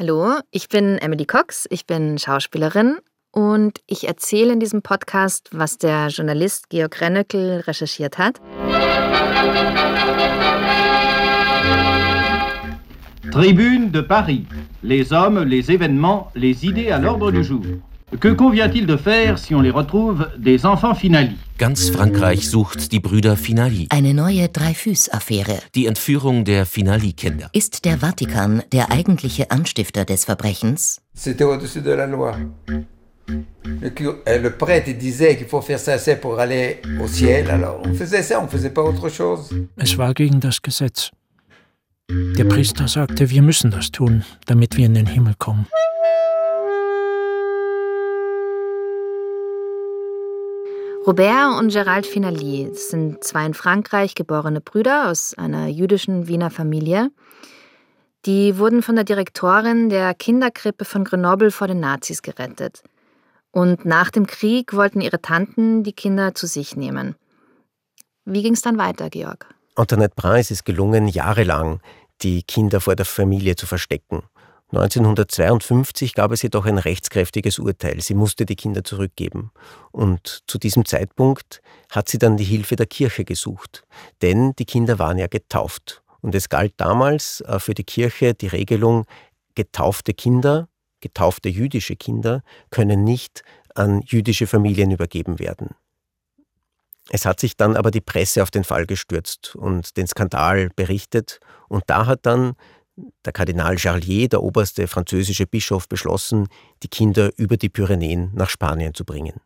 Hallo, ich bin Emily Cox, ich bin Schauspielerin und ich erzähle in diesem Podcast, was der Journalist Georg Rennöckel recherchiert hat. Tribune de Paris. Les hommes, les événements, les idées à l'ordre du jour. Que convient-il de faire si on les retrouve des enfants Finali Ganz Frankreich sucht die Brüder Finali. Eine neue Dreyfus-Affäre. Die Entführung der Finali-Kinder. Ist der Vatikan der eigentliche Anstifter des Verbrechens? C'était au-dessus de la loi. Le, le prêtre disait qu'il faut faire ça, c'est pour aller au ciel. Alors on faisait ça, on faisait pas autre chose. Es war gegen das Gesetz. Der Priester sagte, wir müssen das tun, damit wir in den Himmel kommen. Robert und Gerald Finali sind zwei in Frankreich geborene Brüder aus einer jüdischen Wiener Familie. Die wurden von der Direktorin der Kinderkrippe von Grenoble vor den Nazis gerettet. Und nach dem Krieg wollten ihre Tanten die Kinder zu sich nehmen. Wie ging es dann weiter, Georg? Antoinette Brun ist es gelungen, jahrelang die Kinder vor der Familie zu verstecken. 1952 gab es jedoch ein rechtskräftiges Urteil. Sie musste die Kinder zurückgeben. Und zu diesem Zeitpunkt hat sie dann die Hilfe der Kirche gesucht. Denn die Kinder waren ja getauft. Und es galt damals äh, für die Kirche die Regelung, getaufte Kinder, getaufte jüdische Kinder können nicht an jüdische Familien übergeben werden. Es hat sich dann aber die Presse auf den Fall gestürzt und den Skandal berichtet. Und da hat dann der Kardinal Charlier, der oberste französische Bischof, beschlossen, die Kinder über die Pyrenäen nach Spanien zu bringen.